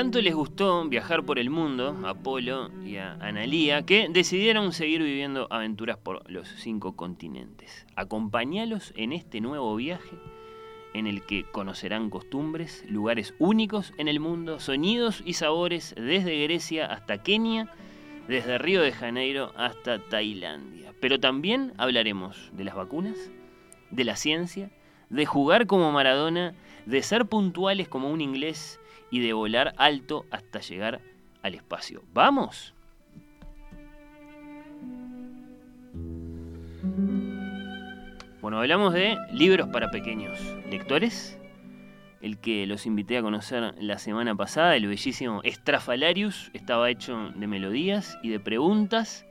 Tanto les gustó viajar por el mundo a Polo y a Analía que decidieron seguir viviendo aventuras por los cinco continentes. Acompañalos en este nuevo viaje en el que conocerán costumbres, lugares únicos en el mundo, sonidos y sabores desde Grecia hasta Kenia, desde Río de Janeiro hasta Tailandia. Pero también hablaremos de las vacunas, de la ciencia, de jugar como Maradona, de ser puntuales como un inglés y de volar alto hasta llegar al espacio. ¿Vamos? Bueno, hablamos de libros para pequeños lectores. El que los invité a conocer la semana pasada, el bellísimo Estrafalarius, estaba hecho de melodías y de preguntas.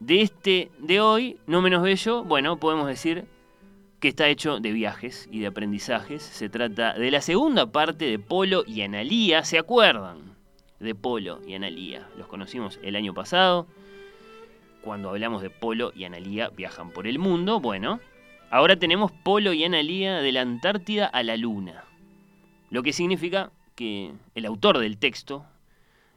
De este de hoy, no menos bello, bueno, podemos decir que está hecho de viajes y de aprendizajes. Se trata de la segunda parte de Polo y Analía. ¿Se acuerdan? De Polo y Analía. Los conocimos el año pasado. Cuando hablamos de Polo y Analía viajan por el mundo. Bueno, ahora tenemos Polo y Analía de la Antártida a la Luna. Lo que significa que el autor del texto,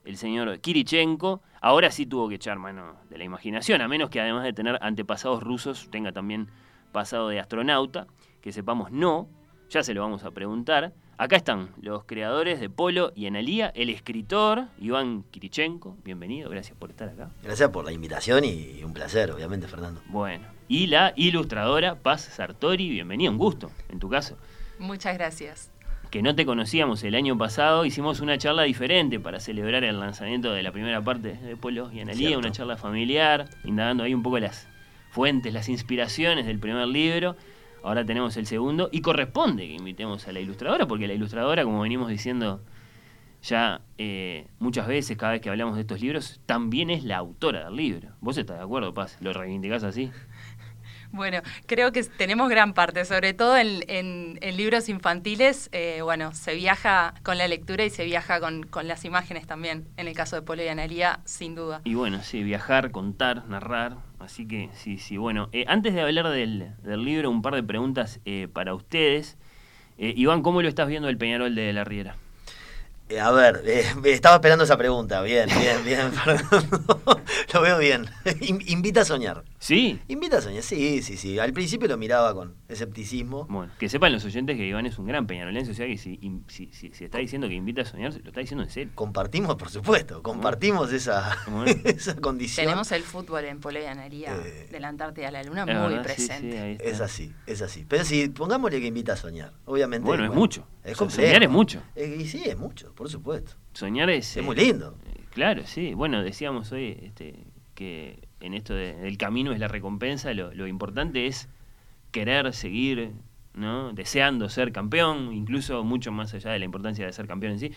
el señor Kirichenko, ahora sí tuvo que echar mano de la imaginación, a menos que además de tener antepasados rusos, tenga también pasado de astronauta, que sepamos no, ya se lo vamos a preguntar. Acá están los creadores de Polo y Analía, el escritor Iván Kirichenko, bienvenido, gracias por estar acá. Gracias por la invitación y un placer, obviamente, Fernando. Bueno, y la ilustradora Paz Sartori, bienvenida, un gusto, en tu caso. Muchas gracias. Que no te conocíamos el año pasado, hicimos una charla diferente para celebrar el lanzamiento de la primera parte de Polo y Analía, una charla familiar, indagando ahí un poco las fuentes, las inspiraciones del primer libro. Ahora tenemos el segundo y corresponde que invitemos a la ilustradora, porque la ilustradora, como venimos diciendo ya eh, muchas veces, cada vez que hablamos de estos libros, también es la autora del libro. ¿Vos estás de acuerdo, Paz? ¿Lo reivindicás así? Bueno, creo que tenemos gran parte, sobre todo en, libros infantiles, eh, bueno, se viaja con la lectura y se viaja con, las imágenes también, en el caso de Polo y Analía, sin duda. Y bueno, sí, viajar, contar, narrar, así que sí, sí, bueno, eh, antes de hablar del, libro, un par de preguntas eh, para ustedes. Iván, ¿cómo lo estás viendo el Peñarol de la Riera? Eh, a ver, eh, estaba esperando esa pregunta. Bien, bien, bien, lo veo bien. Invita a soñar. ¿Sí? Invita a soñar, sí, sí, sí. Al principio lo miraba con escepticismo. Bueno, que sepan los oyentes que Iván es un gran peñarolense, o sea que si, si, está diciendo que invita a soñar, lo está diciendo en serio. Compartimos, por supuesto, compartimos esa, esa condición. Tenemos el fútbol en Poleanaría eh, de la Antártida a la Luna muy presente. es así, es así. Pero si pongámosle que invita a soñar, obviamente. Bueno, es mucho. Es soñar es mucho. y sí, es mucho por supuesto. Soñar es... Es muy lindo. Eh, claro, sí. Bueno, decíamos hoy este, que en esto del camino es la recompensa, lo, importante es querer seguir ¿no? deseando ser campeón, incluso mucho más allá de la importancia de ser campeón en sí.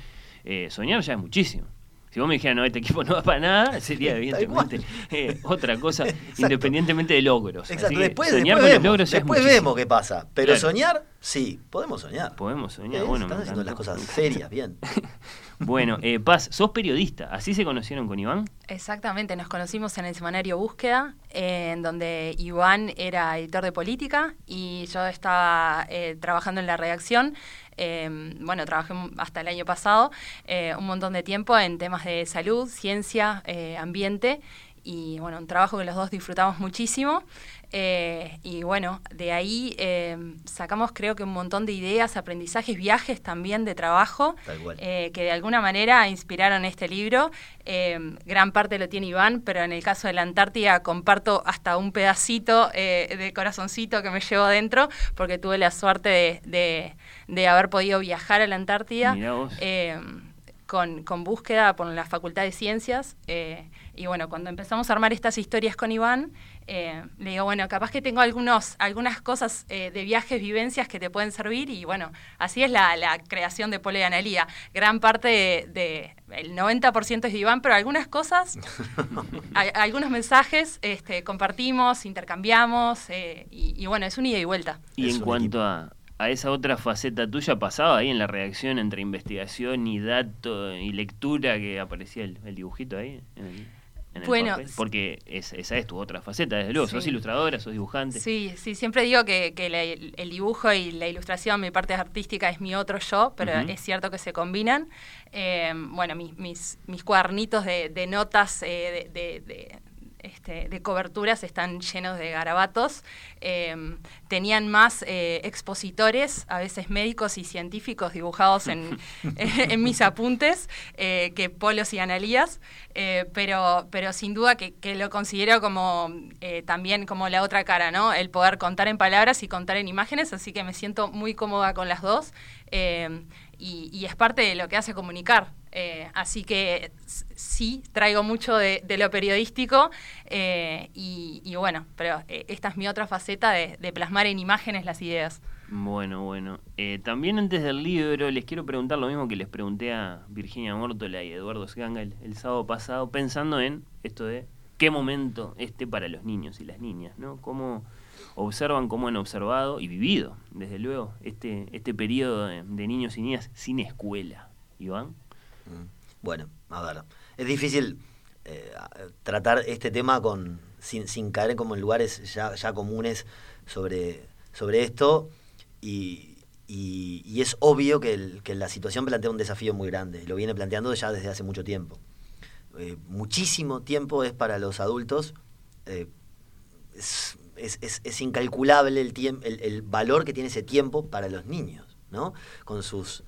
Eh, soñar ya es muchísimo. Si vos me dijeras, no, este equipo no va para nada, sería evidentemente eh, otra cosa, independientemente de logros. Exacto, después, soñar después, vemos, después vemos qué pasa. Pero soñar, sí, podemos soñar. Podemos soñar, bueno. Están haciendo las cosas serias, bien. bueno, eh, Paz, sos periodista, ¿así se conocieron con Iván? Exactamente, nos conocimos en el semanario Búsqueda, en donde Iván era editor de política y yo estaba eh, trabajando en la redacción. Em, bueno, trabajé hasta el año pasado eh, un montón de tiempo en temas de salud, ciencia, eh, ambiente y bueno, un trabajo que los dos disfrutamos muchísimo. Eh, y bueno, de ahí eh, sacamos creo que un montón de ideas, aprendizajes, viajes también de trabajo, eh, que de alguna manera inspiraron este libro. gran parte lo tiene Iván, pero en el caso de la Antártida comparto hasta un pedacito de corazoncito que me llevo dentro, porque tuve la suerte de, de haber podido viajar a la Antártida con, con, búsqueda por la Facultad de Ciencias. Eh, y bueno, cuando empezamos a armar estas historias con Iván, eh, le digo, bueno, capaz que tengo algunos, algunas cosas eh, de viajes, vivencias que te pueden servir. Y bueno, así es la, creación de Polo y Analía. Gran parte de, el 90% es de Iván, pero algunas cosas, algunos mensajes este, compartimos, intercambiamos. Y, y, bueno, es un ida y vuelta. Y en cuanto a, a esa otra faceta tuya pasaba ahí en la reacción entre investigación y dato y lectura que aparecía el, dibujito ahí? bueno, porque esa es tu otra faceta, desde luego. Sos ilustradora, sos dibujante. Sí, sí, siempre digo que, el dibujo y la ilustración, mi parte artística, es mi otro yo, pero es cierto que se combinan. Eh, bueno, mis, mis, mis, cuadernitos de, notas eh, de, este, de coberturas están llenos de garabatos. Em, tenían más eh, expositores, a veces médicos y científicos dibujados en, en mis apuntes eh, que polos y analías, eh, pero, pero sin duda que, lo considero como también como la otra cara, ¿no? El poder contar en palabras y contar en imágenes, así que me siento muy cómoda con las dos. Y, es parte de lo que hace comunicar. Eh, así que sí, traigo mucho de, lo periodístico eh, y, bueno, pero eh, esta es mi otra faceta de, plasmar en imágenes las ideas. Bueno, bueno. también antes del libro les quiero preguntar lo mismo que les pregunté a Virginia Mórtola y Eduardo Sganga el, sábado pasado, pensando en esto de qué momento este para los niños y las niñas, ¿no? ¿Cómo observan, cómo han observado y vivido, desde luego, este, este periodo de, niños y niñas sin escuela? Iván. Mm. Bueno, a ver, es difícil eh, tratar este tema con sin, caer como en lugares ya, ya comunes sobre, sobre esto y, y, es obvio que, que, la situación plantea un desafío muy grande, lo viene planteando ya desde hace mucho tiempo. Eh, muchísimo tiempo es para los adultos, eh, es, es, es, incalculable el, el, el valor que tiene ese tiempo para los niños, ¿no? Con sus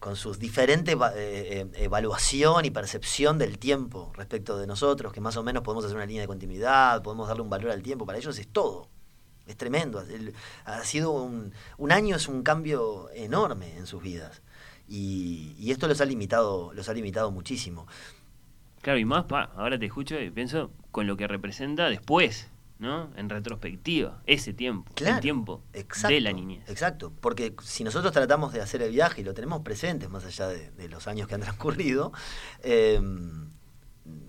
con sus diferentes eh, eh, evaluación y percepción del tiempo respecto de nosotros, que más o menos podemos hacer una línea de continuidad, podemos darle un valor al tiempo, para ellos es todo. Es tremendo. ha sido un, un año, es un cambio enorme en sus vidas. Y, y, esto los ha limitado, los ha limitado muchísimo. Claro, y más, pa, ahora te escucho y pienso con lo que representa después ¿no? En retrospectiva, ese tiempo, el tiempo de la niñez. Exacto, porque si nosotros tratamos de hacer el viaje y lo tenemos presente, más allá de, los años que han transcurrido, em,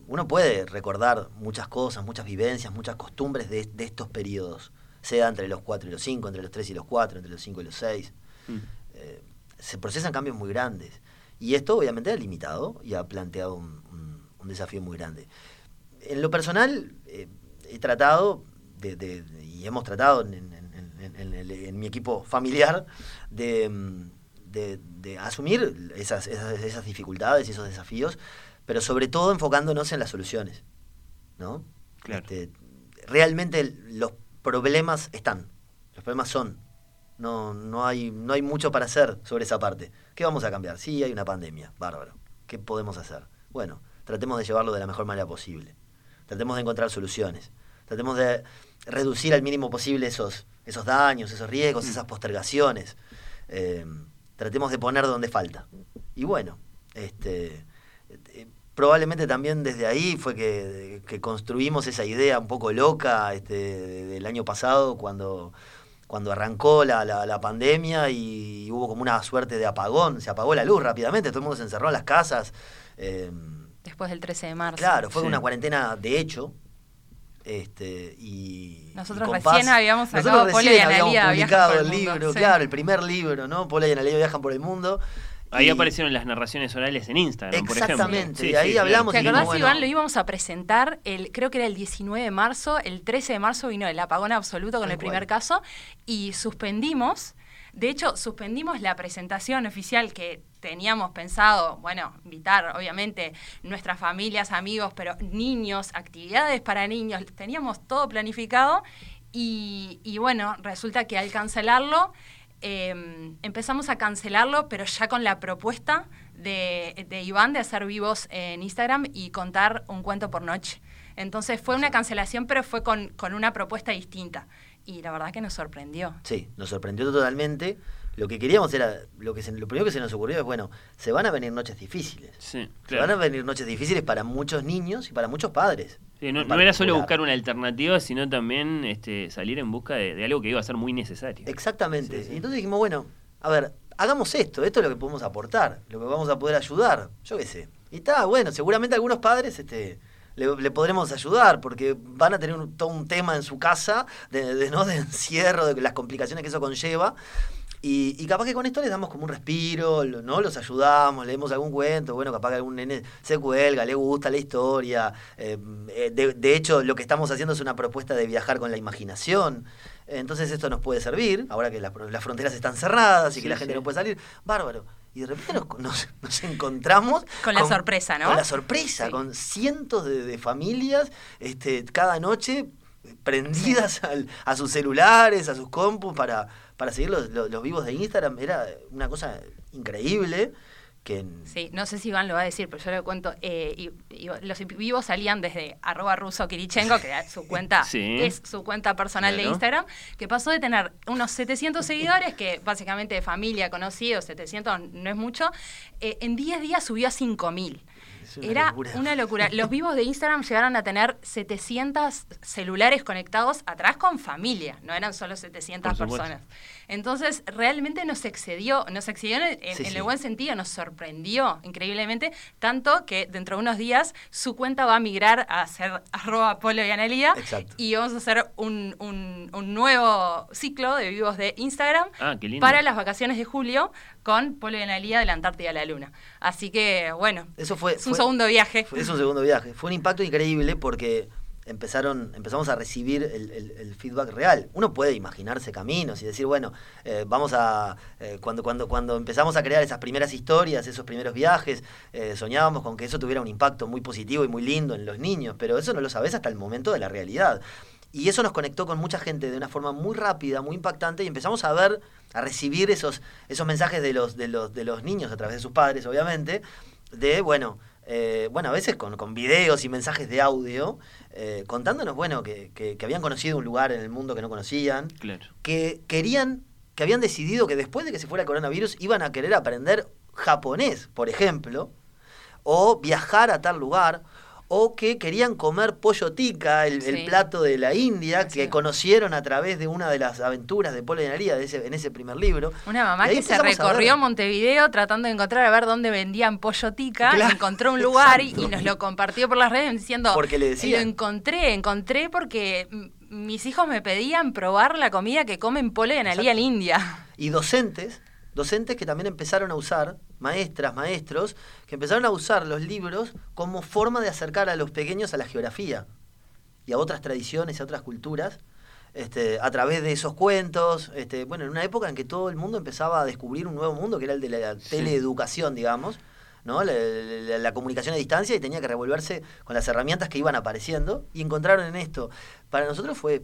uno puede recordar muchas cosas, muchas vivencias, muchas costumbres de, estos periodos, sea entre los 4 y los 5, entre los 3 y los 4, entre los 5 y los 6. Mm. Eh, se procesan cambios muy grandes. Y esto obviamente ha limitado y ha planteado un, desafío muy grande. En lo personal, eh, he tratado, de, y hemos tratado en, mi equipo familiar, de, asumir esas, esas, dificultades y esos desafíos, pero sobre todo enfocándonos en las soluciones. ¿no? Este, realmente los problemas están, los problemas son. No, no, hay, no hay mucho para hacer sobre esa parte. ¿Qué vamos a cambiar? Sí, hay una pandemia, bárbaro. ¿Qué podemos hacer? Bueno, tratemos de llevarlo de la mejor manera posible. Tratemos de encontrar soluciones. Tratemos de reducir al mínimo posible esos, esos daños, esos riesgos, esas postergaciones. Eh, tratemos de poner donde falta. Y bueno, este, eh, probablemente también desde ahí fue que, construimos esa idea un poco loca este, del año pasado cuando, cuando arrancó la, la, pandemia y hubo como una suerte de apagón, se apagó la luz rápidamente, todo el mundo se encerró en las casas. Eh, Después del 13 de marzo. Claro, fue una cuarentena de hecho, este, y, nosotros recién habíamos sacado Pola y Analia publicado el, libro, claro, el primer libro, ¿no? Pola y Analia viajan por el mundo. Ahí aparecieron las narraciones orales en Instagram, por ejemplo. Exactamente, y ahí hablamos. ¿Te acordás, Iván? Lo íbamos a presentar, el, creo que era el 19 de marzo, el 13 de marzo vino el apagón absoluto con el primer caso, y suspendimos De hecho, suspendimos la presentación oficial que teníamos pensado, bueno, invitar obviamente nuestras familias, amigos, pero niños, actividades para niños, teníamos todo planificado y, y bueno, resulta que al cancelarlo, eh, empezamos a cancelarlo, pero ya con la propuesta de, de Iván de hacer vivos en Instagram y contar un cuento por noche. Entonces fue una cancelación, pero fue con, con una propuesta distinta. Y la verdad que nos sorprendió. Sí, nos sorprendió totalmente. Lo que queríamos era, lo, que se- lo primero que se nos ocurrió es, bueno, se van a venir noches difíciles. Sí, Se claro. van a venir noches difíciles para muchos niños y para muchos padres. Sí, no, era solo buscar una alternativa, sino también este, salir en busca de, de algo que iba a ser muy necesario. Exactamente. Sí, sí. Y entonces dijimos, bueno, a ver, hagamos esto, esto es lo que podemos aportar, lo que vamos a poder ayudar, yo qué sé. Y está, bueno, seguramente algunos padres este, le, le podremos ayudar, porque van a tener un- todo un tema en su casa de, de, ¿no? de encierro, de las complicaciones que eso conlleva. Y, y capaz que con esto les damos como un respiro, lo- ¿no? Los ayudamos, leemos algún cuento, bueno, capaz que algún nene se cuelga, le gusta la historia. eh, eh, de, de hecho, lo que estamos haciendo es una propuesta de viajar con la imaginación. Entonces esto nos puede servir, ahora que la- las fronteras están cerradas y Sí, que la gente sí. no puede salir. Bárbaro. Y de repente nos, nos- nos encontramos Con la sorpresa, ¿no? Con la sorpresa, Sí. con cientos de, de familias este, cada noche prendidas al- a sus celulares, a sus compus para, para seguir los, los- los vivos de Instagram. Era una cosa increíble que... Sí, no sé si Iván lo va a decir, pero yo le cuento. eh, y- y los vivos salían desde arroba ruso Kirichenko, que era su cuenta Sí. es su cuenta personal de. Instagram, que pasó de tener unos 700 seguidores, que básicamente de familia, conocidos, 700 no es mucho, eh, en 10 días subió a 5000. Una Era locura. una locura. Los vivos de Instagram llegaron a tener 700 celulares conectados atrás con familia, no eran solo 700 Por supuesto. personas. Entonces, realmente nos excedió, nos excedió en, en- Sí, en sí. el buen sentido, nos sorprendió increíblemente, tanto que dentro de unos días su cuenta va a migrar a ser arroba polo y analía Exacto. y vamos a hacer un, un- un nuevo ciclo de vivos de Instagram Ah, para las vacaciones de julio con polo y analía de la Antártida a la Luna. Así que, bueno, Eso fue, es un fue- segundo viaje. fue- es un segundo viaje. Fue un impacto increíble porque empezaron, empezamos a recibir el, el- el feedback real. Uno puede imaginarse caminos y decir, bueno, eh, vamos a. eh, cuando, cuando, cuando empezamos a crear esas primeras historias, esos primeros viajes, eh, soñábamos con que eso tuviera un impacto muy positivo y muy lindo en los niños, pero eso no lo sabes hasta el momento de la realidad. Y eso nos conectó con mucha gente de una forma muy rápida, muy impactante, y empezamos a ver, a recibir esos, esos mensajes de los, de, los, de los niños a través de sus padres, obviamente, de, bueno, eh, bueno, a veces con, con videos y mensajes de audio, eh, contándonos, bueno, que, que- que habían conocido un lugar en el mundo que no conocían, Claro. que querían, que habían decidido que después de que se fuera el coronavirus iban a querer aprender japonés, por ejemplo, o viajar a tal lugar, o que querían comer pollo tica, el, plato de la India, que conocieron a través de una de las aventuras de Polo y Analía de ese, en ese primer libro. Una mamá que se recorrió Montevideo tratando de encontrar a ver dónde vendían pollo tica, Claro, encontró un lugar y, nos lo compartió por las redes diciendo, Porque le decían. lo encontré, encontré porque mis hijos me pedían probar la comida que comen Polo y Analía en. India. Y docentes, docentes que también empezaron a usar, maestras, maestros, que empezaron a usar los libros como forma de acercar a los pequeños a la geografía y a otras tradiciones y a otras culturas. Este, a través de esos cuentos, este, bueno, en una época en que todo el mundo empezaba a descubrir un nuevo mundo, que era el de la Sí. teleeducación, digamos, ¿no? La, la- la comunicación a distancia y tenía que revolverse con las herramientas que iban apareciendo y encontraron en esto. Para nosotros fue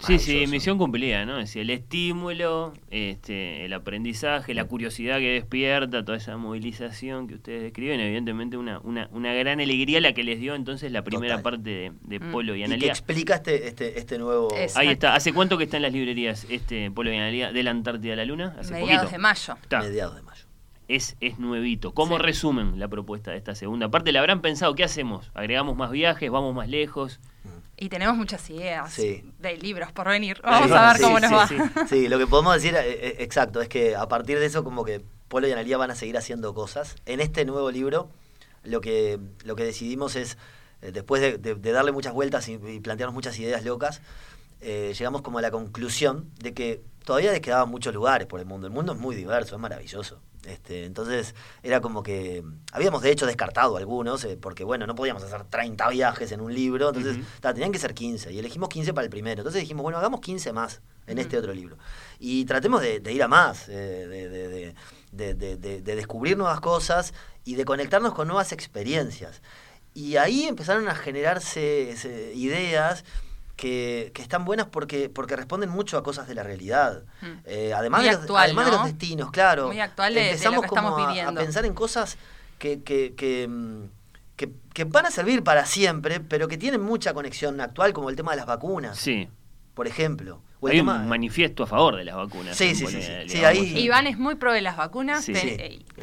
Sí, sí, misión cumplida, ¿no? Es decir, el estímulo, este, el aprendizaje, la curiosidad que despierta, toda esa movilización que ustedes describen, evidentemente una, una, una gran alegría la que les dio entonces la primera Total. parte de, de Mm. Polo y y que Analía. explica este, este, este nuevo... Exacto. Ahí está. ¿Hace cuánto que está en las librerías este Polo y Analía de la Antártida a la Luna? Hace Mediados poquito. de mayo. Está. mediados de mayo. Es, es nuevito. ¿Cómo Sí. resumen la propuesta de esta segunda parte? ¿Le habrán pensado qué hacemos? ¿Agregamos más viajes? ¿Vamos más lejos? Y tenemos muchas ideas Sí. de libros por venir. Vamos a ver sí, cómo nos va. sí. Sí, lo que podemos decir, eh, eh, exacto, es que a partir de eso como que Polo y Analía van a seguir haciendo cosas. En este nuevo libro lo que, lo que decidimos es, eh, después de, de- de darle muchas vueltas y, y plantearnos muchas ideas locas, eh, llegamos como a la conclusión de que todavía les quedaban muchos lugares por el mundo. El mundo es muy diverso, es maravilloso. Este, entonces era como que habíamos de hecho descartado algunos, eh, porque bueno, no podíamos hacer 30 viajes en un libro, entonces ta, tenían que ser 15 y elegimos 15 para el primero. Entonces dijimos, bueno, hagamos 15 más en este otro libro. Y tratemos de, de ir a más, eh, de, de- de- de- de- de- de descubrir nuevas cosas y de conectarnos con nuevas experiencias. Y ahí empezaron a generarse ese, ideas que, que están buenas porque, porque responden mucho a cosas de la realidad. Mm. Eh, además, Muy de los, además de los destinos, claro. Muy actual de- de lo Empezamos que como estamos a- pensar en cosas que, que, que, mm, que- que van a servir para siempre, pero que tienen mucha conexión actual, como el tema de las vacunas, Sí. por ejemplo. O el Hay tema- un manifiesto a favor de las vacunas. Sí, sí, sí, Bolivia, sí. Sí, digamos. ahí- Iván es muy pro de las vacunas. Sí. te-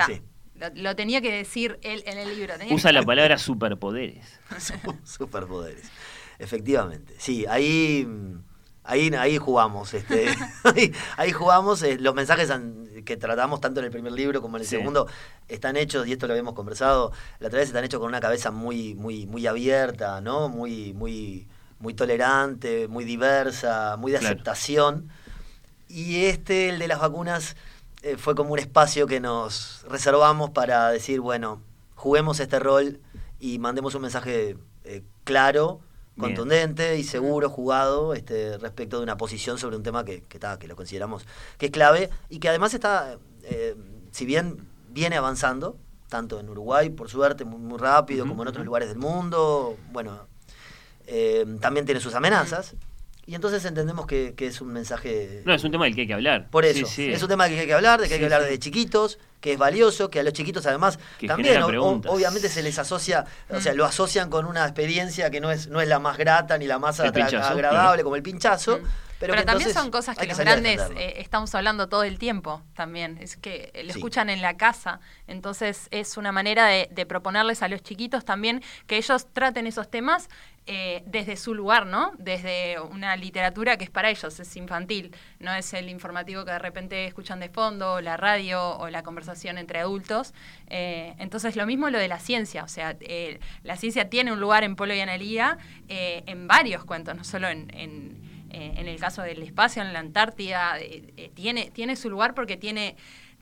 Sí, eh. Lo, lo tenía que decir él en el libro. tenía Usa que- la palabra superpoderes. Su- Superpoderes. Efectivamente. Sí, ahí, mm, ahí, ahí jugamos. Este, ahí, ahí jugamos. eh, los mensajes an- que tratamos tanto en el primer libro como en el Sí. segundo están hechos, y esto lo habíamos conversado, la otra vez están hechos con una cabeza muy, muy, muy abierta, ¿no? Muy, muy, muy tolerante, muy diversa, muy de Claro. aceptación. Y este, el de las vacunas, eh, fue como un espacio que nos reservamos para decir, bueno, juguemos este rol y mandemos un mensaje eh, claro, Bien. contundente y seguro, jugado, este, respecto de una posición sobre un tema que, que, ta, que lo consideramos que es clave y que además está, eh, si bien viene avanzando, tanto en Uruguay, por suerte, muy, muy rápido, como en otros lugares del mundo, bueno, eh, también tiene sus amenazas. Y entonces entendemos que, que es un mensaje No, es un tema del que hay que hablar. por eso, sí. es un tema que hay que hablar, de que hay que hablar sí. de chiquitos, que es valioso, que a los chiquitos además Que también o- obviamente se les asocia, o sea, Mm. lo asocian con una experiencia que no es no es la más grata ni la más pinchazo, agradable claro. como el pinchazo, Mm. pero, también son cosas que, los grandes eh, estamos hablando todo el tiempo también. Es que lo Sí. escuchan en la casa. Entonces es una manera de, de proponerles a los chiquitos también que ellos traten esos temas eh, desde su lugar, ¿no? Desde una literatura que es para ellos, es infantil. No es el informativo que de repente escuchan de fondo, la radio o la conversación entre adultos. Eh, entonces lo mismo lo de la ciencia. O sea, eh, la ciencia tiene un lugar en Polo y Analía eh, en varios cuentos, no solo en- en en el caso del espacio, en la Antártida, tiene, tiene su lugar porque tiene,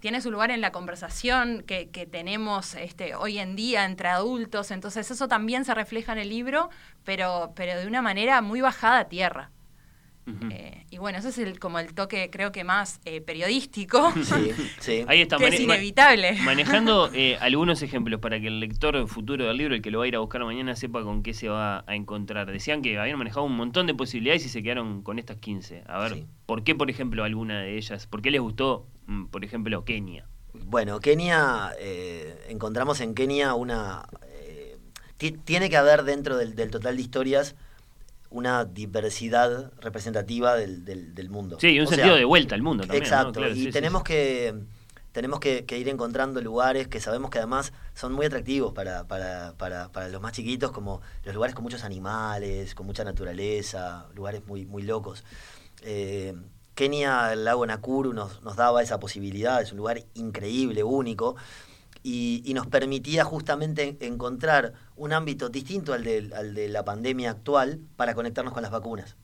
tiene su lugar en la conversación que, que tenemos este, hoy en día entre adultos. Entonces eso también se refleja en el libro, pero, pero de una manera muy bajada a tierra. Eh, y bueno, ese es el, como el toque creo que más eh, periodístico, Sí, sí. Ahí está. que es inevitable. Manejando eh, algunos ejemplos para que el lector futuro del libro, el que lo va a ir a buscar mañana, sepa con qué se va a encontrar. Decían que habían manejado un montón de posibilidades y se quedaron con estas 15. A ver, Sí. ¿por qué, por ejemplo, alguna de ellas? ¿Por qué les gustó, por ejemplo, Kenia? Bueno, Kenia, eh, encontramos en Kenia una... eh, ti- tiene que haber dentro del, del total de historias una diversidad representativa del, del- del mundo. Sí, y un O sentido sea, de vuelta al mundo también. ¿no? Exacto, Claro, y sí, tenemos sí. que tenemos que, que ir encontrando lugares que sabemos que además son muy atractivos para, para, para, para los más chiquitos, como los lugares con muchos animales, con mucha naturaleza, lugares muy, muy locos. Eh, Kenia, el lago Nakuru, nos, nos daba esa posibilidad, es un lugar increíble, único, y, y nos permitía justamente encontrar un ámbito distinto al de, al de la pandemia actual para conectarnos con las vacunas.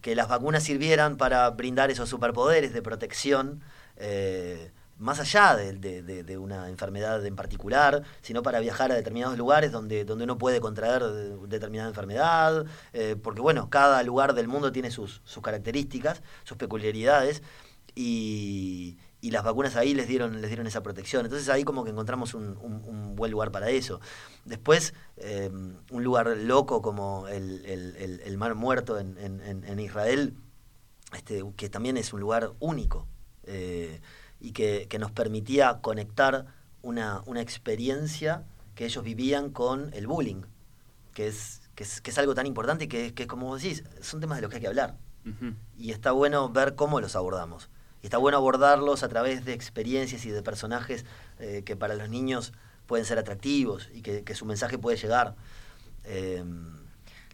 Que las vacunas sirvieran para brindar esos superpoderes de protección, eh, más allá de, de- de- una enfermedad en particular, sino para viajar a determinados lugares donde, donde uno puede contraer de- determinada enfermedad, eh, porque bueno, cada lugar del mundo tiene sus, sus características, sus peculiaridades, y, y las vacunas ahí les dieron, les dieron esa protección. Entonces ahí como que encontramos un, un- buen lugar para eso. Después, eh, un lugar loco como el, el- el- Mar Muerto en, en- en- en Israel, este, que también es un lugar único eh, y que, que nos permitía conectar una, una experiencia que ellos vivían con el bullying, que es, que es, que es algo tan importante y que, que es como vos decís, son temas de los que hay que hablar y está bueno ver cómo los abordamos. Y está bueno abordarlos a través de experiencias y de personajes eh, que para los niños pueden ser atractivos y que, que su mensaje puede llegar. Eh,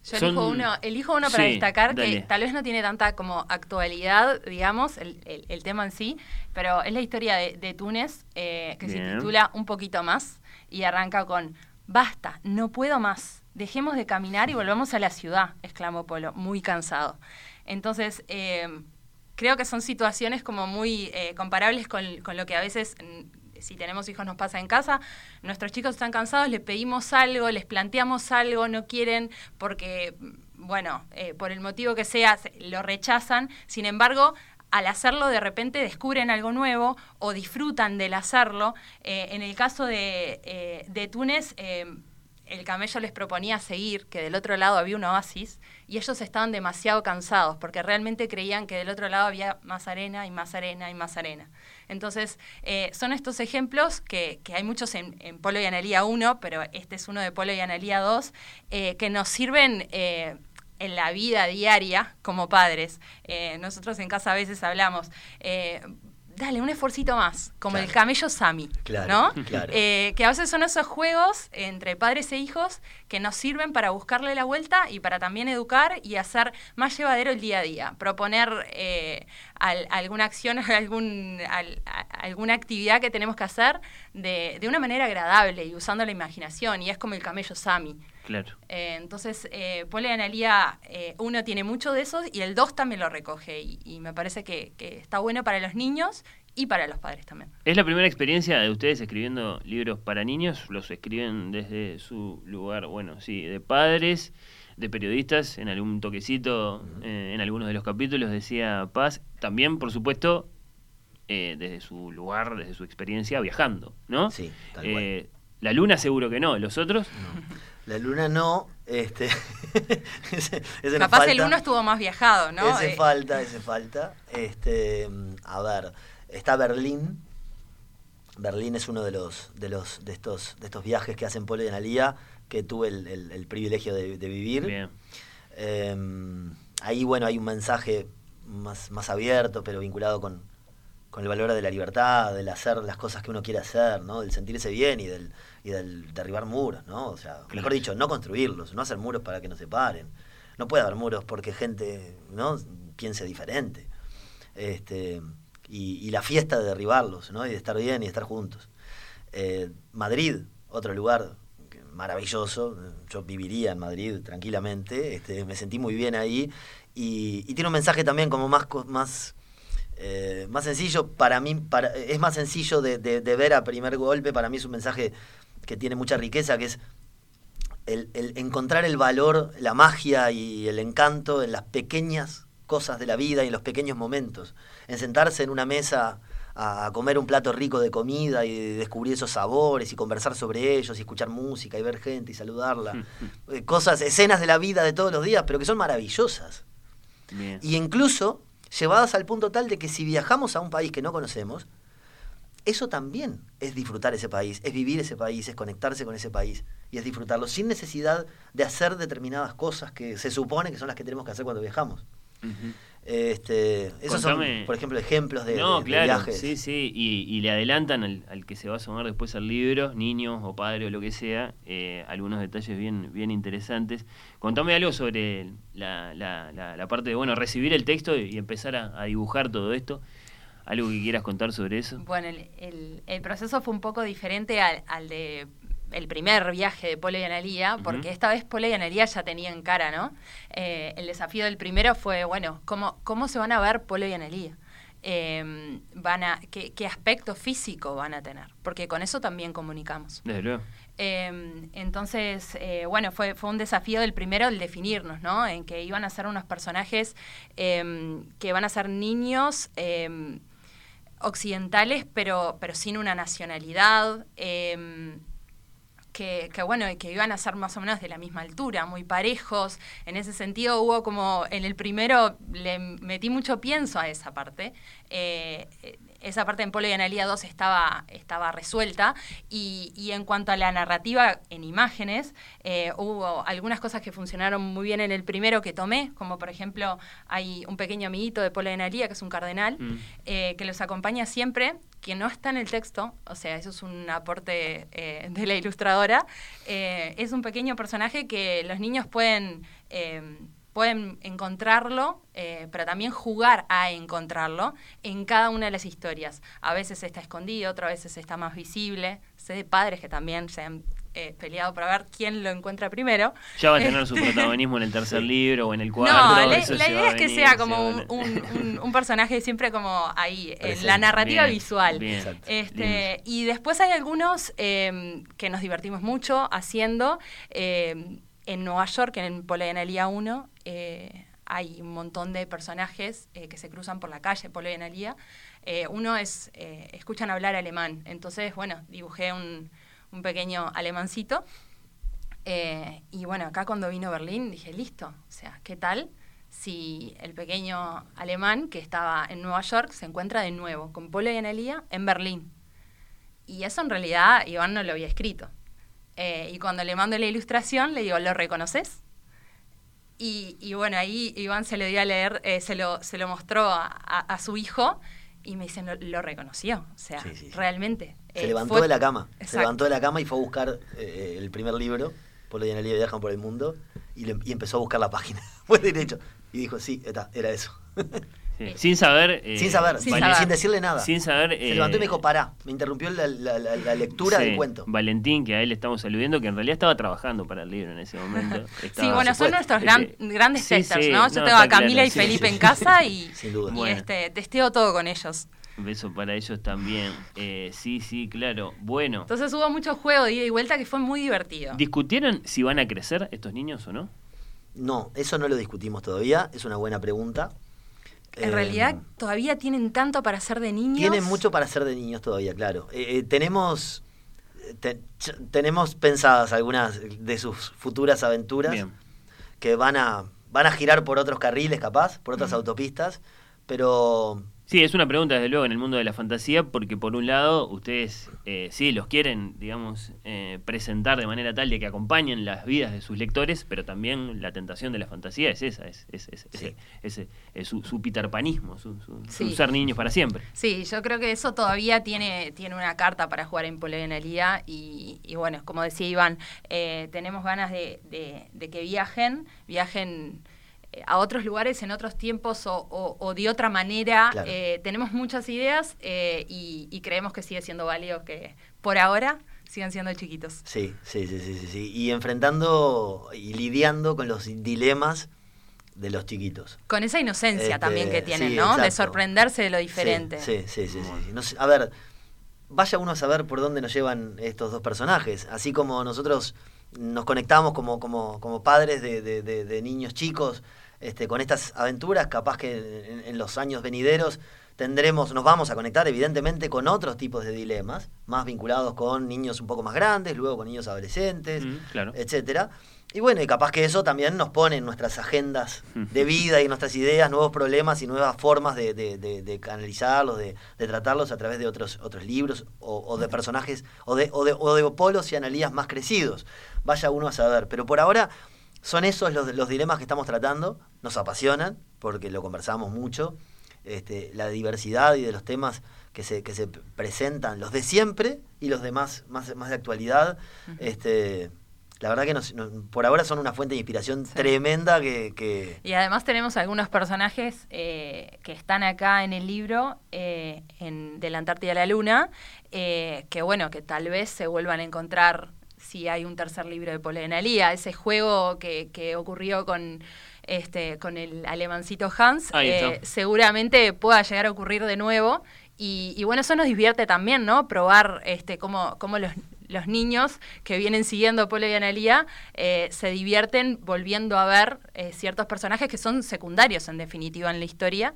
Yo Son- elijo uno, elijo uno para Sí, destacar dale. que tal vez no tiene tanta como actualidad, digamos, el, el- el tema en sí, pero es la historia de, de Túnez, eh, que se titula Un poquito más y arranca con Basta, no puedo más. Dejemos de caminar y volvamos a la ciudad, exclamó Polo, muy cansado. Entonces, eh, creo que son situaciones como muy eh, comparables con, con lo que a veces si tenemos hijos nos pasa en casa, nuestros chicos están cansados, les pedimos algo, les planteamos algo, no quieren porque, bueno, eh, por el motivo que sea, se- lo rechazan, sin embargo, al hacerlo de repente descubren algo nuevo o disfrutan del hacerlo. Eh, en el caso de, eh, de Túnez, eh, el camello les proponía seguir, que del otro lado había un oasis, y ellos estaban demasiado cansados porque realmente creían que del otro lado había más arena y más arena y más arena. Entonces, eh, son estos ejemplos que, que hay muchos en, en Polo y Analía 1, pero este es uno de Polo y Analía 2, eh, que nos sirven eh, en la vida diaria como padres. Nosotros en casa a veces hablamos, dale, un esfuercito más, como el camello Sami, Claro, ¿no? claro. Eh, que a veces son esos juegos entre padres e hijos que nos sirven para buscarle la vuelta y para también educar y hacer más llevadero el día a día. Proponer eh, al- alguna acción, algún, al- a- alguna actividad que tenemos que hacer de, de una manera agradable y usando la imaginación. Y es como el camello Sami. Claro. Eh, entonces, eh, Pole y Analía, eh, uno tiene mucho de eso y el 2 también lo recoge. Y, y me parece que, que está bueno para los niños y para los padres también. ¿Es la primera experiencia de ustedes escribiendo libros para niños? ¿Los escriben desde su lugar, bueno, sí, de padres, de periodistas, en algún toquecito, eh, en algunos de los capítulos decía Paz? También, por supuesto, eh, desde su lugar, desde su experiencia viajando, ¿no? Sí, tal Eh, La luna seguro que no, ¿los otros? La luna no, este. ese, ese Capaz el. 1 estuvo más viajado, ¿no? Ese Eh, falta, ese falta. Este, a ver, está Berlín. Berlín es uno de los de los de estos de estos viajes que hacen Polo y Analía que tuve el, el- el privilegio de, de vivir. Bien. Eh, ahí, bueno, hay un mensaje más, más abierto, pero vinculado con, con el valor de la libertad, del hacer las cosas que uno quiere hacer, ¿no? Del sentirse bien y del, y del derribar muros, ¿no? O sea, mejor dicho, no construirlos, no hacer muros para que nos separen. No puede haber muros porque gente, ¿no? Piense diferente. Este, y, y la fiesta de derribarlos, ¿no? Y de estar bien y de estar juntos. Eh, Madrid, otro lugar maravilloso. Yo viviría en Madrid tranquilamente. Este, me sentí muy bien ahí. Y, y tiene un mensaje también como más, más, eh, más sencillo. Para mí, para, es más sencillo de, de- de ver a primer golpe. Para mí es un mensaje que tiene mucha riqueza, que es el, el encontrar el valor, la magia y el encanto en las pequeñas cosas de la vida y en los pequeños momentos. En sentarse en una mesa a, comer un plato rico de comida y descubrir esos sabores y conversar sobre ellos y escuchar música y ver gente y saludarla. Eh, Cosas, escenas de la vida de todos los días, pero que son maravillosas. Bien. Y incluso llevadas al punto tal de que si viajamos a un país que no conocemos, eso también es disfrutar ese país, es vivir ese país, es conectarse con ese país y es disfrutarlo sin necesidad de hacer determinadas cosas que se supone que son las que tenemos que hacer cuando viajamos. Este, esos Contame- son, por ejemplo, ejemplos de, no, de- de claro, viajes. sí, sí, y, y le adelantan al, al que se va a sumar después al libro, niños o padre o lo que sea, eh, algunos detalles bien, bien interesantes. Contame algo sobre la, la- la- la parte de, bueno, recibir el texto y, y empezar a, a dibujar todo esto. Algo que quieras contar sobre eso. Bueno, el, el- el proceso fue un poco diferente al, al de el primer viaje de Polo y Analía, porque esta vez Polo y Analía ya tenían cara, ¿no? Eh, el desafío del primero fue, bueno, ¿cómo, cómo se van a ver Polo y Analía? Eh, van a, ¿qué, ¿Qué aspecto físico van a tener? Porque con eso también comunicamos. Desde luego. Eh, entonces, eh, bueno, fue, fue un desafío del primero el definirnos, ¿no? En que iban a ser unos personajes eh, que van a ser niños occidentales, pero, pero sin una nacionalidad. Que, que, bueno, que iban a ser más o menos de la misma altura, muy parejos. En ese sentido hubo como, en el primero le metí mucho pienso a esa parte. Eh, esa parte en Polo y Analía 2 estaba, estaba resuelta. Y, y en cuanto a la narrativa en imágenes, eh, hubo algunas cosas que funcionaron muy bien en el primero que tomé, como por ejemplo hay un pequeño amiguito de Polo y Analía, que es un cardenal, Mm. eh, que los acompaña siempre, que no está en el texto, o sea, eso es un aporte eh, de la ilustradora. Eh, es un pequeño personaje que los niños pueden, eh, pueden encontrarlo, pero también jugar a encontrarlo en cada una de las historias. A veces está escondido, otras veces está más visible. Sé de padres que también se han eh, peleado para ver quién lo encuentra primero. Ya va a tener su protagonismo en el tercer libro o en el cuarto. No, la, idea es que venir, sea se como un, venir. un- un- un personaje siempre como ahí, en la narrativa Bien, visual. bien, Exacto. Este, y después hay algunos eh, que nos divertimos mucho haciendo. eh, en Nueva York, en Analía 1, eh, hay un montón de personajes eh, que se cruzan por la calle, Polo y Analía. Eh, uno es, eh, escuchan hablar alemán. Entonces, bueno, dibujé un, un pequeño alemancito. Eh, y bueno, acá cuando vino Berlín dije, listo, o sea, ¿qué tal si el pequeño alemán que estaba en Nueva York se encuentra de nuevo con Polo y Analía en Berlín? Y eso en realidad Iván no lo había escrito. Eh, y cuando le mando la ilustración le digo, ¿lo reconoces? Y, y bueno, ahí Iván se lo dio a leer, eh, se, lo, se lo mostró a, su hijo y me dicen, lo, lo reconoció. O sea, Sí, sí, sí. realmente. Se eh, levantó fue- de la cama. Se levantó de la cama y fue a buscar eh, el primer libro, Polo y Analia viajan por el mundo, y, le- y empezó a buscar la página. Fue derecho. Y dijo, sí, está, era eso. Sí, Sin saber. eh, sin saber, sin sin, saber. sin decirle nada. Sin saber. Se levantó y me eh, dijo, pará. Me interrumpió la, la- la- la lectura sí, del cuento. Valentín, que a él le estamos aludiendo, que en realidad estaba trabajando para el libro en ese momento. Sí, bueno, son nuestros gran- Este, grandes sí, testers, sí, ¿no? Yo no, tengo a Camila claro, y sí, Felipe sí, en sí. casa y, Sin duda. y, Bueno. este, testeo todo con ellos. Un beso para ellos también. Eh, sí, sí, claro. Bueno, Entonces hubo mucho juego de ida y vuelta que fue muy divertido. ¿discutieron si van a crecer estos niños o no? No, eso no lo discutimos todavía. Es una buena pregunta. En Eh, realidad todavía tienen tanto para ser de niños. Tienen mucho para ser de niños todavía, claro. Eh, eh, tenemos, te- ch- tenemos pensadas algunas de sus futuras aventuras Bien. que van a, van a girar por otros carriles, capaz, por otras autopistas, pero Sí, es una pregunta desde luego en el mundo de la fantasía, porque por un lado ustedes eh, sí los quieren, digamos, eh, presentar de manera tal de que acompañen las vidas de sus lectores, pero también la tentación de la fantasía es esa, es, es, es- Sí. ese- ese- es su, su peterpanismo, su, su- su Sí. ser niños para siempre. Sí, yo creo que eso todavía tiene, tiene una carta para jugar en Poligonalía y, y bueno, como decía Iván, eh, tenemos ganas de, de- de que viajen, viajen a otros lugares en otros tiempos o, o- o de otra manera. Claro. Eh, tenemos muchas ideas eh, y, y creemos que sigue siendo válido que por ahora sigan siendo chiquitos. sí, sí, sí, sí, sí, sí. Y enfrentando y lidiando con los dilemas de los chiquitos. Con esa inocencia Este, también que tienen, sí, ¿no? De sorprenderse de lo diferente. Sí, sí, sí, sí, sí. No sé, a ver, vaya uno a saber por dónde nos llevan estos dos personajes. Así como nosotros nos conectamos como, como, como padres de, de- de- de niños chicos este, con estas aventuras, capaz que en, en los años venideros tendremos, nos vamos a conectar evidentemente con otros tipos de dilemas, más vinculados con niños un poco más grandes, luego con niños adolescentes, Mm, claro. etcétera. Y bueno, y capaz que eso también nos pone en nuestras agendas de vida y en nuestras ideas nuevos problemas y nuevas formas de, de, de- de canalizarlos, de, tratarlos a través de otros, otros libros o, o de personajes o de, o, de, o de polos y analías más crecidos. Vaya uno a saber. Pero por ahora son esos los, los dilemas que estamos tratando. Nos apasionan porque lo conversamos mucho. Este, la diversidad y de los temas que se, que se presentan, los de siempre y los demás más, más de actualidad. este, la verdad que nos- nos- por ahora son una fuente de inspiración tremenda que, que- Y además tenemos algunos personajes eh, que están acá en el libro, eh, en, de la Antártida a la Luna, eh, que bueno, que tal vez se vuelvan a encontrar si hay un tercer libro de Polenalía, ese juego que, que ocurrió con este con el alemancito Hans, eh, seguramente pueda llegar a ocurrir de nuevo. Y, y bueno, eso nos divierte también, ¿no? Probar este cómo, cómo los, los niños que vienen siguiendo Polo y Analía eh, se divierten volviendo a ver eh, ciertos personajes que son secundarios en definitiva en la historia.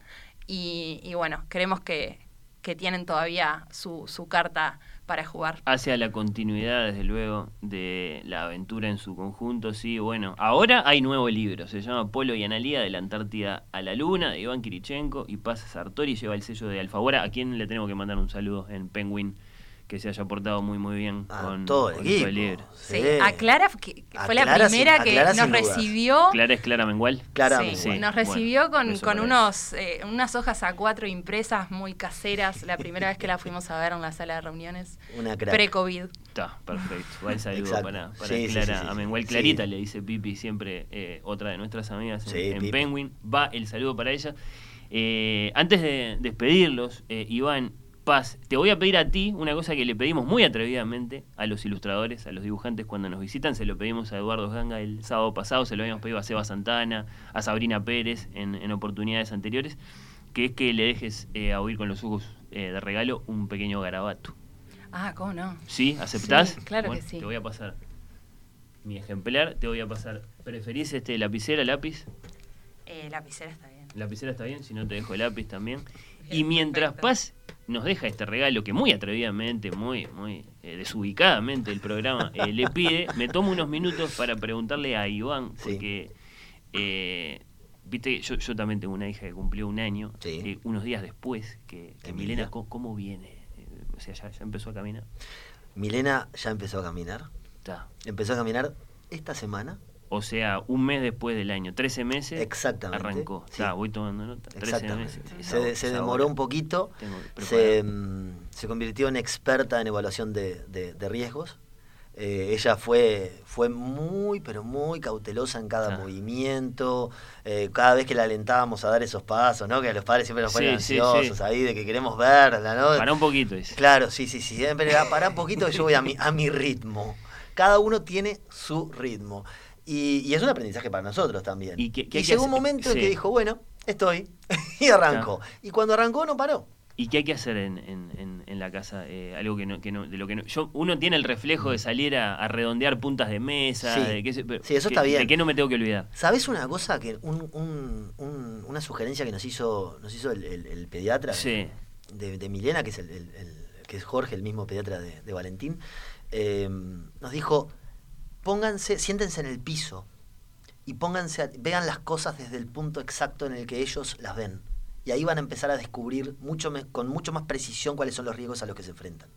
Y, y bueno, creemos que, que tienen todavía su, su carta para jugar. hacia la continuidad, desde luego, de la aventura en su conjunto. Sí, bueno, ahora hay nuevo libro, se llama Polo y Analía de la Antártida a la Luna, de Iván Kirichenko y Paz Sartori, lleva el sello de Alfaguara, a quien le tenemos que mandar un saludo en Penguin, que se haya portado muy, muy bien a con, todo el con equipo. Sí, a Clara, que A fue la Clara primera que Clara nos recibió. Clara es Clara Mengual. Claramente. Sí, Sí, nos bueno, recibió con, unos, eh, unas hojas a cuatro impresas muy caseras, la primera vez que la fuimos a ver en la sala de reuniones, Una crack. pre-COVID. Está, perfecto. Va el saludo para, para Clara sí, sí. Amengual. Sí. Clarita le dice Pipi, siempre eh, otra de nuestras amigas en, Sí, en Pipi. Penguin. Va el saludo para ella. Eh, antes de despedirlos, eh, Iván, Paz, te voy a pedir a ti una cosa que le pedimos muy atrevidamente a los ilustradores, a los dibujantes cuando nos visitan. Se lo pedimos a Eduardo Ganga el sábado pasado, se lo habíamos pedido a Seba Santana, a Sabrina Pérez en, en oportunidades anteriores, que es que le dejes eh, a oír con los ojos eh, de regalo un pequeño garabato. Ah, ¿cómo no? ¿Sí? ¿Aceptás? Sí, claro Bueno, que sí. Te voy a pasar mi ejemplar, te voy a pasar. ¿Preferís este lapicera, lápiz? Eh, lapicera está bien. Lapicera está bien, si no te dejo el lápiz también. Y mientras perfecto. Paz nos deja este regalo que muy atrevidamente, muy, muy eh, desubicadamente el programa eh, le pide, me tomo unos minutos para preguntarle a Iván, Sí. porque eh, viste, yo, yo también tengo una hija que cumplió un año, Sí. eh, unos días después, que. Milena, ¿cómo, cómo viene? O sea, ya, ya empezó a caminar. Milena ya empezó a caminar. Está. Empezó a caminar esta semana. O sea, un mes después del año, 13 meses. Exactamente, Arrancó. sí. Está, voy tomando nota. 13 Exactamente. meses. Se, Esa- se esa demoró un poquito. Se, mm, se convirtió en experta en evaluación de, de- de riesgos. Eh, ella fue, fue muy, pero muy cautelosa en cada Ah. movimiento. eh, cada vez que la alentábamos a dar esos pasos, ¿no? Que a los padres siempre nos ponen Sí, sí, ansiosos sí. ahí, de que queremos verla, ¿no? Para un poquito, dice. Claro, sí, sí, sí. Siempre pará un poquito que yo voy a mi, a mi ritmo. Cada uno tiene su ritmo. Y, y es un aprendizaje para nosotros también. ¿Y llegó un momento en que dijo, bueno, estoy. y arrancó. Y cuando arrancó, no paró. ¿Y qué hay que hacer en, en- la casa? Eh, algo que no, que no, de lo que no, yo, uno tiene el reflejo de salir a, a redondear puntas de mesa, Sí. de Sí, eso ¿qué- está bien. ¿De qué no me tengo que olvidar? ¿Sabes una cosa? que un- un- un- Una sugerencia que nos hizo, nos hizo el, el- el pediatra Sí. de, de Milena, que es, el, que es Jorge, el mismo pediatra de, de Valentín, eh, nos dijo, pónganse, siéntense en el piso y pónganse, a- vean las cosas desde el punto exacto en el que ellos las ven. Y ahí van a empezar a descubrir mucho me- con mucho más precisión cuáles son los riesgos a los que se enfrentan.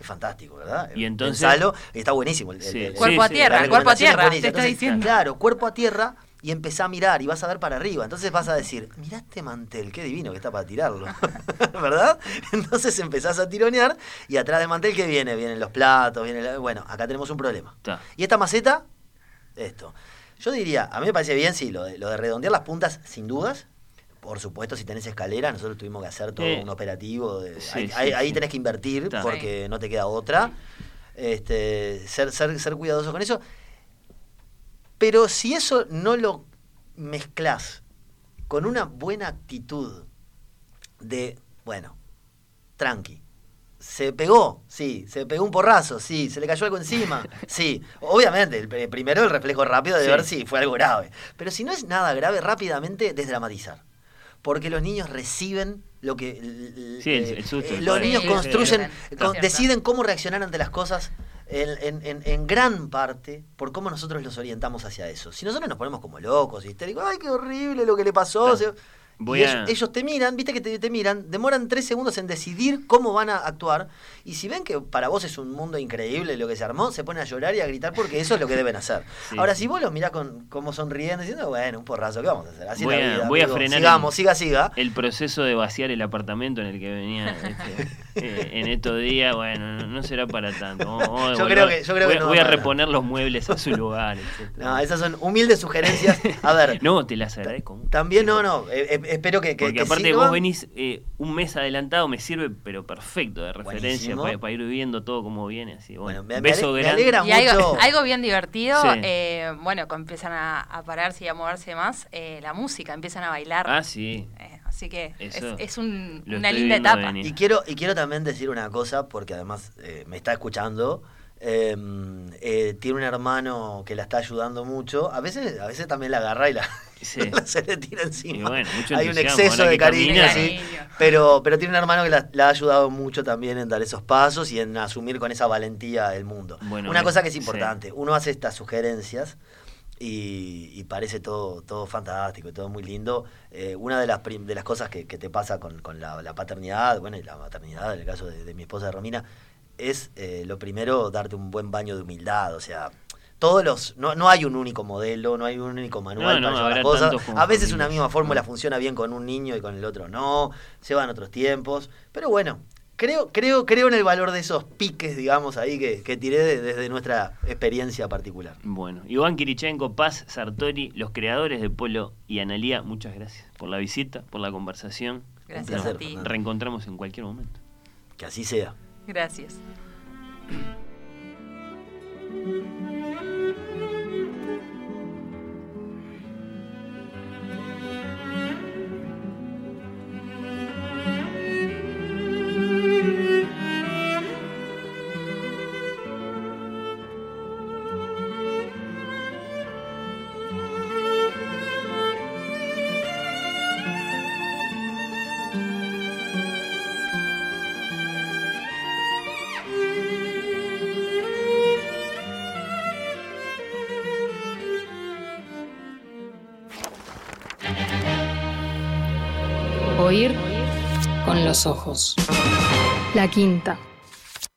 Es fantástico, ¿verdad? Y entonces- Pensalo, está buenísimo. el- el- Sí. el- Cuerpo a tierra, la cuerpo a tierra, buenísima. te está Entonces, diciendo. Claro, cuerpo a tierra y empezá a mirar y vas a ver para arriba. Entonces vas a decir, mirá este mantel, qué divino que está para tirarlo. ¿Verdad? Entonces empezás a tironear y atrás del mantel, ¿qué viene? Vienen los platos, viene la- Bueno, acá tenemos un problema. ¿Y esta maceta? Esto. Yo diría, a mí me parece bien, sí, lo de, lo de redondear las puntas, sin dudas. Por supuesto, si tenés escalera, nosotros tuvimos que hacer todo Eh, un operativo. de- sí, ahí, sí, ahí- ahí sí. tenés que invertir Está. porque no te queda otra. Este, ser, ser, ser cuidadoso con eso. Pero si eso no lo mezclas con una buena actitud de, bueno, tranqui. Se pegó, sí, se pegó un porrazo, sí, se le cayó algo encima, sí. Obviamente, el, primero el reflejo rápido de Sí. ver si fue algo grave. Pero si no es nada grave, rápidamente desdramatizar. Porque los niños reciben lo que... Sí, el- eh, el susto, eh, los niños construyen, sí, con- sí. deciden cómo reaccionar ante las cosas en, en- en- en gran parte por cómo nosotros los orientamos hacia eso. Si nosotros nos ponemos como locos, histéricos, ay, qué horrible lo que le pasó. Claro. se- Voy y a- ellos, ellos te miran, viste que te, te miran, demoran tres segundos en decidir cómo van a actuar. Y si ven que para vos es un mundo increíble lo que se armó, se ponen a llorar y a gritar porque eso es lo que deben hacer. Sí, Ahora, si vos los mirás con cómo sonriendo, diciendo, bueno, un porrazo, ¿qué vamos a hacer? Así Voy la a- vida, voy a frenar Sigamos, el- siga, siga. El proceso de vaciar el apartamento en el que venía este, eh, en estos días, bueno, no, no será para tanto. Yo creo que- yo creo voy, que no voy a reponer los muebles a su lugar. etcétera. No, esas son humildes sugerencias. A ver, No, te las agradezco. también no, no, eh, eh, espero que, que, Porque que aparte sirvan. vos venís eh, un mes adelantado, me sirve, pero perfecto de referencia para, ir viendo todo como viene. Así, bueno, Bueno, me- me beso me grande. alegra Y algo, mucho. algo bien divertido, Sí. eh, bueno, que empiezan a, a pararse y a moverse más, eh, la música, empiezan a bailar. Ah, sí. Así que es, Eso es un- una linda etapa. venir. Y quiero, y quiero también decir una cosa, porque además eh, me está escuchando. eh, eh, tiene un hermano que la está ayudando mucho. A veces, a veces también la agarra y la, Sí. se le tira encima. Y bueno, mucho Hay un exceso de cariño, sí. Pero, pero tiene un hermano que la, la ha ayudado mucho también en dar esos pasos y en asumir con esa valentía el mundo. Bueno, una cosa que es sí. importante, uno hace estas sugerencias y, y parece todo, todo fantástico y todo muy lindo. Eh, una de las, de las cosas que, que te pasa con, con la, la paternidad, bueno, y la maternidad, en el caso de, de mi esposa Romina, es eh, lo primero darte un buen baño de humildad. O sea, todos los. No, no hay un único modelo, no hay un único manual No, no, para las cosas. A veces una misma fórmula funciona bien con un niño y con el otro no. Se van otros tiempos. Pero bueno. Creo, creo, creo en el valor de esos piques, digamos, ahí que, que tiré de- desde nuestra experiencia particular. Bueno, Iván Kirichenko, Paz Sartori, los creadores de Polo y Analía, muchas gracias por la visita, por la conversación. Gracias placer, a ti. Reencontramos en cualquier momento. Que así sea. Gracias. Los ojos. La quinta.